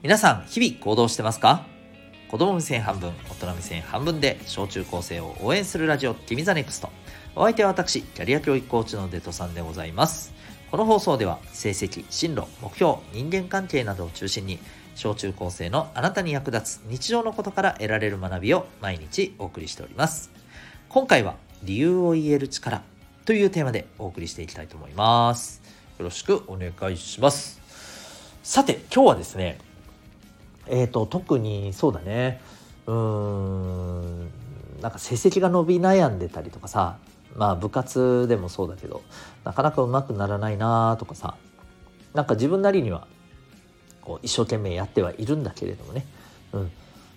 皆さん日々行動してますか？子供目線半分大人目線半分で小中高生を応援するラジオ君 the NEXT。お相手は私キャリア教育コーチのデトさんでございます。この放送では成績進路目標人間関係などを中心に小中高生のあなたに役立つ日常のことから得られる学びを毎日お送りしております。今回は理由を言える力というテーマでお送りしていきたいと思います。よろしくお願いします。さて今日はですねえっ、ー、と特にそうだね。うーんなんか成績が伸び悩んでたりとかさ。まあ部活でもそうだけどなかなかうまくならないなとかさ。なんか自分なりにはこう一生懸命やってはいるんだけれどもね、うん、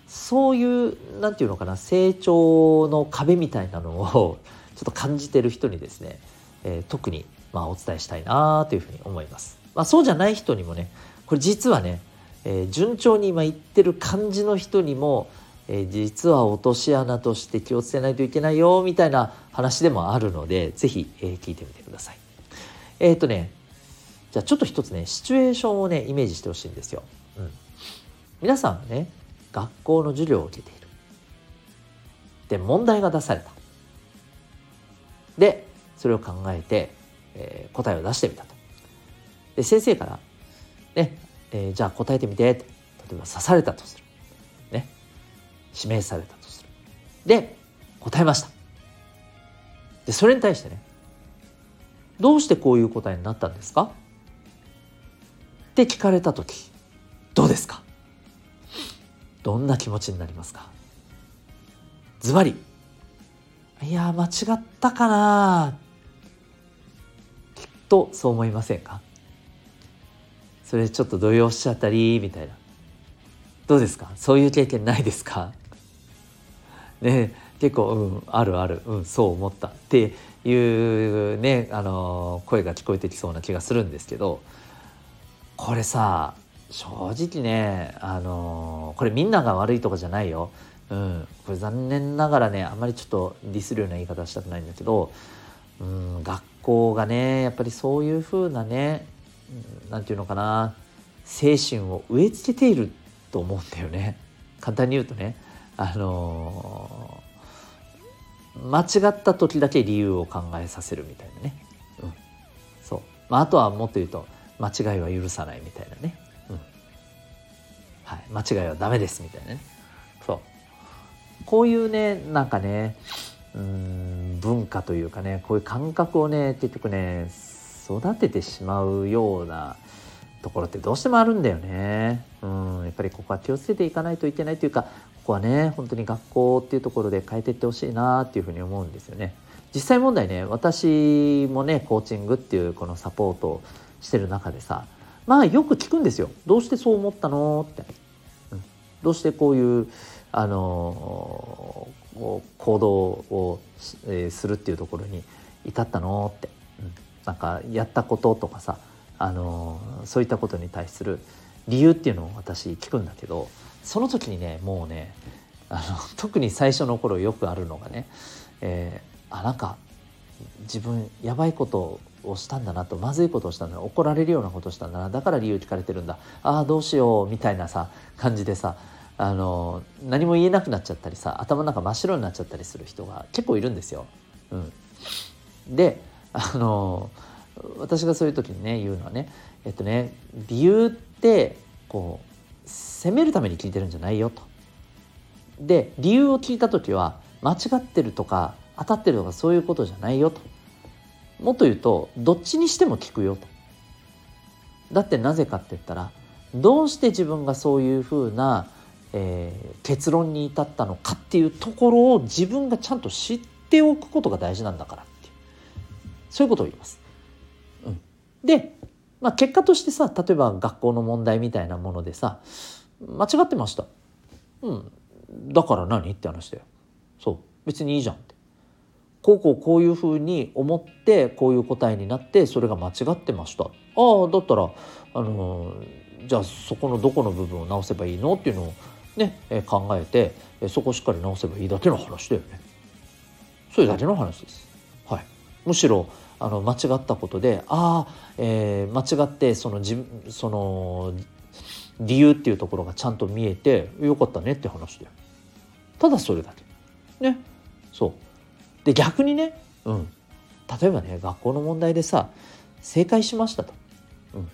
そういう何て言うのかな成長の壁みたいなのをちょっと感じてる人にですね、えー、特にまあお伝えしたいなというふうに思います。まあ、そうじゃない人にもねこれ実はねえー、順調に今言ってる感じの人にも、えー、実は落とし穴として気をつけないといけないよみたいな話でもあるので是非、えー、聞いてみてください。えっ、とねじゃあちょっと一つねシチュエーションをねイメージしてほしいんですよ。うん、皆さんね学校の授業を受けている。で問題が出された。でそれを考えて、えー、答えを出してみたと。で先生からねえー、じゃあ答えてみて例えば刺されたとする。ね。指名されたとする。で答えました。でそれに対してね。どうしてこういう答えになったんですか？って聞かれた時。どうですか？どんな気持ちになりますか？ズバリ。いや間違ったかなきっとそう思いませんか？それちょっと動揺しちゃったりみたいな。どうですか？そういう経験ないですか？ね結構うんあるある。うんそう思ったっていうねあの声が聞こえてきそうな気がするんですけどこれさ正直ねあのこれみんなが悪いとかじゃないよ。うん、これ残念ながらねあんまりちょっとディスるような言い方したくないんだけど、うん、学校がねやっぱりそういう風なね何て言うのかな。精神を植え付けていると思うんだよね。簡単に言うとね。あのー、間違った時だけ理由を考えさせるみたいなね、うん、そう、まあ、あとはもっと言うと間違いは許さないみたいなね、うん。はい、間違いはダメですみたいなね。そう。こういうねなんかねうん文化というかねこういう感覚をね結局ね育ててしまうようなところってどうしてもあるんだよね。うん、やっぱりここは気をつけていかないといけないというかここはね本当に学校っていうところで変えていってほしいなっていうふうに思うんですよね。実際問題ね私もねコーチングっていうこのサポートをしてる中でさまあよく聞くんですよ。どうしてそう思ったのって、うん、どうしてこういうあの行動を、えー、するっていうところに至ったのって。なんかやったこととかさあのそういったことに対する理由っていうのを私聞くんだけどその時にねもうねあの 特に最初の頃よくあるのがね、えー、あなんか自分やばいことをしたんだなとまずいことをしたんだな怒られるようなことをしたんだなだから理由聞かれてるんだああどうしようみたいなさ感じでさあの何も言えなくなっちゃったりさ頭の中真っ白になっちゃったりする人が結構いるんですよ。うん、であの私がそういう時にね言うのはねえっとね理由ってこう責めるために聞いてるんじゃないよと。で理由を聞いた時は間違ってるとか当たってるとかそういうことじゃないよと。もっと言うとどっちにしても聞くよと。だってなぜかって言ったらどうして自分がそういうふうな、えー、結論に至ったのかっていうところを自分がちゃんと知っておくことが大事なんだから。そういうことを言います。うん、で、まあ、結果としてさ例えば学校の問題みたいなものでさ間違ってました。うん、だから何って話だよ。そう別にいいじゃんって。こうこうこういうふうに思ってこういう答えになってそれが間違ってました。ああだったらあのー、じゃあそこのどこの部分を直せばいいのっていうのをね、え、考えて、え、そこしっかり直せばいいだけの話だよね。それだけの話です。むしろあの間違ったことでああ、えー、間違ってその自その理由っていうところがちゃんと見えてよかったねって話だよ。ただそれだけ。ね。そう。で逆にねうん。例えばね学校の問題でさ正解しましたと、うん、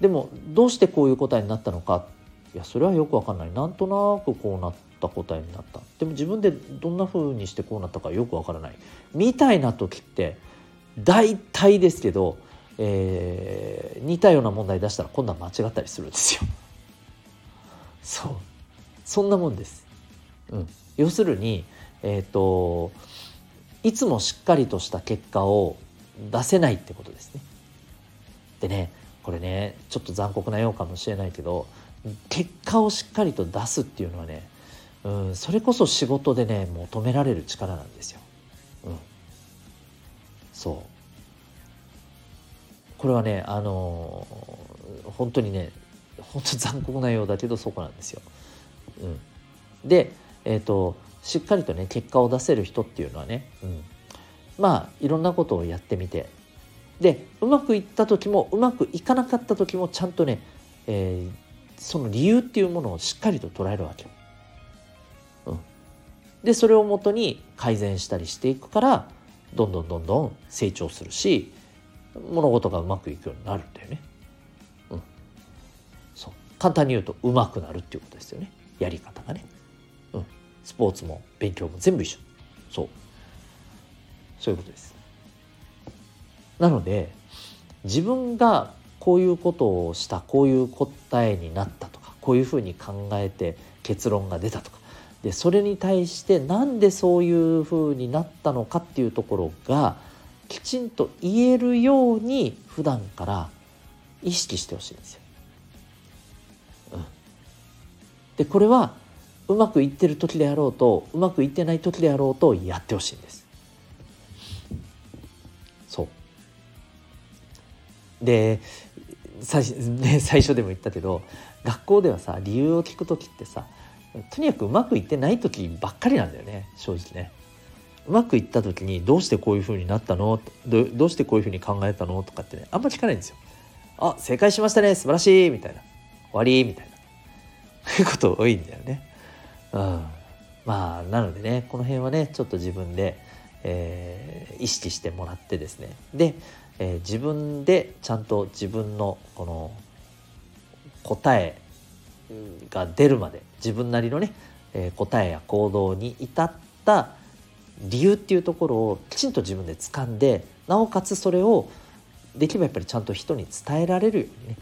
でもどうしてこういう答えになったのか。いやそれはよくわかんない。なんとなくこうなってた答えになったでも自分でどんな風にしてこうなったかよくわからないみたいな時って大体ですけど、えー、似たような問題出したら今度は間違ったりするんですよ。そうそんなもんです。うん、要するに、えーといつもしっかりとした結果を出せないってことですね。でねこれねちょっと残酷なようかもしれないけど結果をしっかりと出すっていうのはね、うん、それこそ仕事でね求められる力なんですよ。うん、そうこれはねあのー、本当にね本当残酷なようだけどそこなんですよ。うん、で、えーと、しっかりとね結果を出せる人っていうのはね、うん、まあいろんなことをやってみてでうまくいった時もうまくいかなかった時もちゃんとね、えー、その理由っていうものをしっかりと捉えるわけよ。でそれをもとに改善したりしていくからどんどんどんどん成長するし物事がうまくいくようになるんだよね。うん、そう簡単に言うとうまくなるっていうことですよねやり方がね。うん、スポーツも勉強も全部一緒。そうそういうことです。なので自分がこういうことをしたこういう答えになったとかこういうふうに考えて結論が出たとかでそれに対してなんでそういうふうになったのかっていうところがきちんと言えるように普段から意識してほしいんですよ。うん、でこれはうまくいってる時であろうとうまくいってない時であろうとやってほしいんです。そうで最ね、最初でも言ったけど学校ではさ理由を聞く時ってさとにかくうまくいってない時ばっかりなんだよね正直ね。うまくいった時にどうしてこういうふうになったの？どどうしてこういうふうに考えたの？とかってねあんま聞かないんですよ。あ正解しましたね素晴らしい！みたいな。終わり？みたいな。そういうこと多いんだよね。うん、まあなのでねこの辺はねちょっと自分で、えー、意識してもらってですね。でえー、自分でちゃんと自分のこの答えが出るまで自分なりのね、えー、答えや行動に至った理由っていうところをきちんと自分で掴んでなおかつそれをできればやっぱりちゃんと人に伝えられるようにね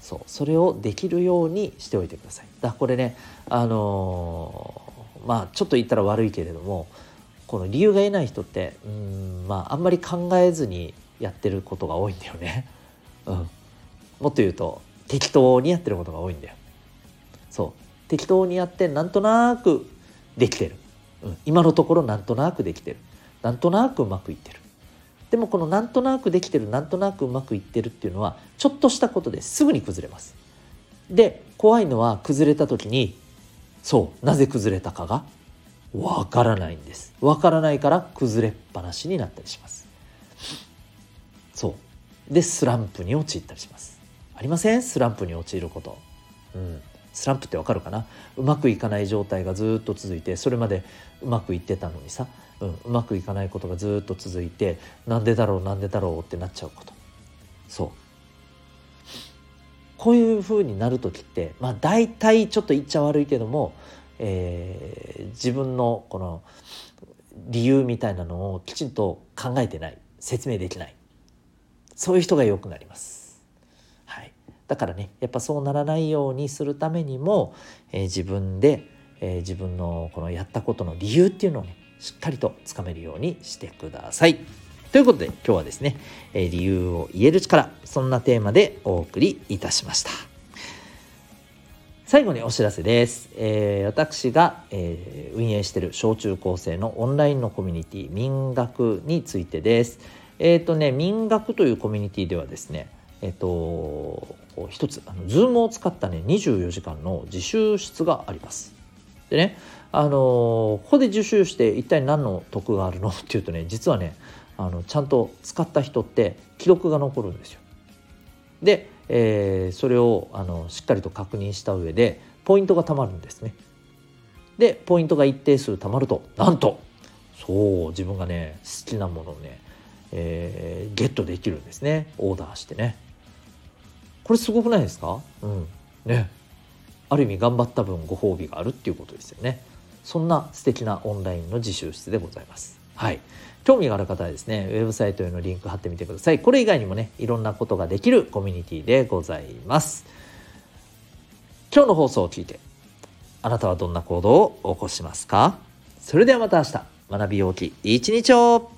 そうそれをできるようにしておいてください。だこれねあのー、まあちょっと言ったら悪いけれどもこの理由が得ない人ってうんまああんまり考えずにやってることが多いんだよね。うん、もっと言うと適当にやってることが多いんだよ。そう。適当にやってなんとなくできてる、うん、今のところなんとなくできてる。なんとなくうまくいってる。でもこのなんとなくできてるなんとなくうまくいってるっていうのはちょっとしたことですぐに崩れます。で怖いのは崩れた時にそう。なぜ崩れたかがわからないんです。わからないから崩れっぱなしになったりします。そう。でスランプに陥ったりします。ありません？スランプに陥ること。うん。スランプってわかるかな？うまくいかない状態がずっと続いてそれまでうまくいってたのにさ、うん、うまくいかないことがずっと続いてなんでだろう？なんでだろう？ってなっちゃうこと。そう。こういうふうになる時ってまあ大体ちょっと言っちゃ悪いけどもえー、自分のこの理由みたいなのをきちんと考えてない。説明できない。そういう人がよくなります。だからねやっぱそうならないようにするためにも、えー、自分で、えー、自分のこのやったことの理由っていうのをねしっかりとつかめるようにしてください。ということで今日はですね、えー、理由を言える力そんなテーマでお送りいたしました。最後にお知らせです。えー、私が、えー、運営している小中高生のオンラインのコミュニティ民学についてです。えっ、ー、とね、民学というコミュニティではですね、えっ、と、一つ、あの、ズームを使ったね、24時間の自習室があります。でね、あのここで受習して一体何の得があるの？っていうとね、実はね、あのちゃんと使った人って記録が残るんですよ。で、えー、それをあのしっかりと確認した上でポイントがたまるんですね。でポイントが一定数たまるとなんとそう自分がね好きなものをね、えー、ゲットできるんですねオーダーしてね。これすごくないですか？うんねある意味頑張った分ご褒美があるっていうことですよね。そんな素敵なオンラインの自習室でございます。はい。興味がある方はですね、ウェブサイトへのリンク貼ってみてください。これ以外にもね、いろんなことができるコミュニティでございます。今日の放送を聞いて、あなたはどんな行動を起こしますか？それではまた明日、学びようき一日を